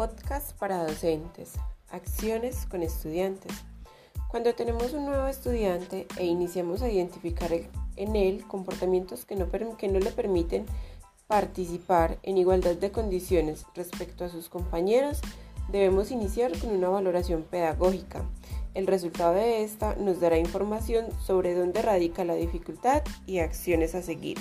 Podcast para docentes. Acciones con estudiantes. Cuando tenemos un nuevo estudiante e iniciamos a identificar en él comportamientos que no, que no le permiten participar en igualdad de condiciones respecto a sus compañeros, debemos iniciar con una valoración pedagógica. El resultado de esta nos dará información sobre dónde radica la dificultad y acciones a seguir.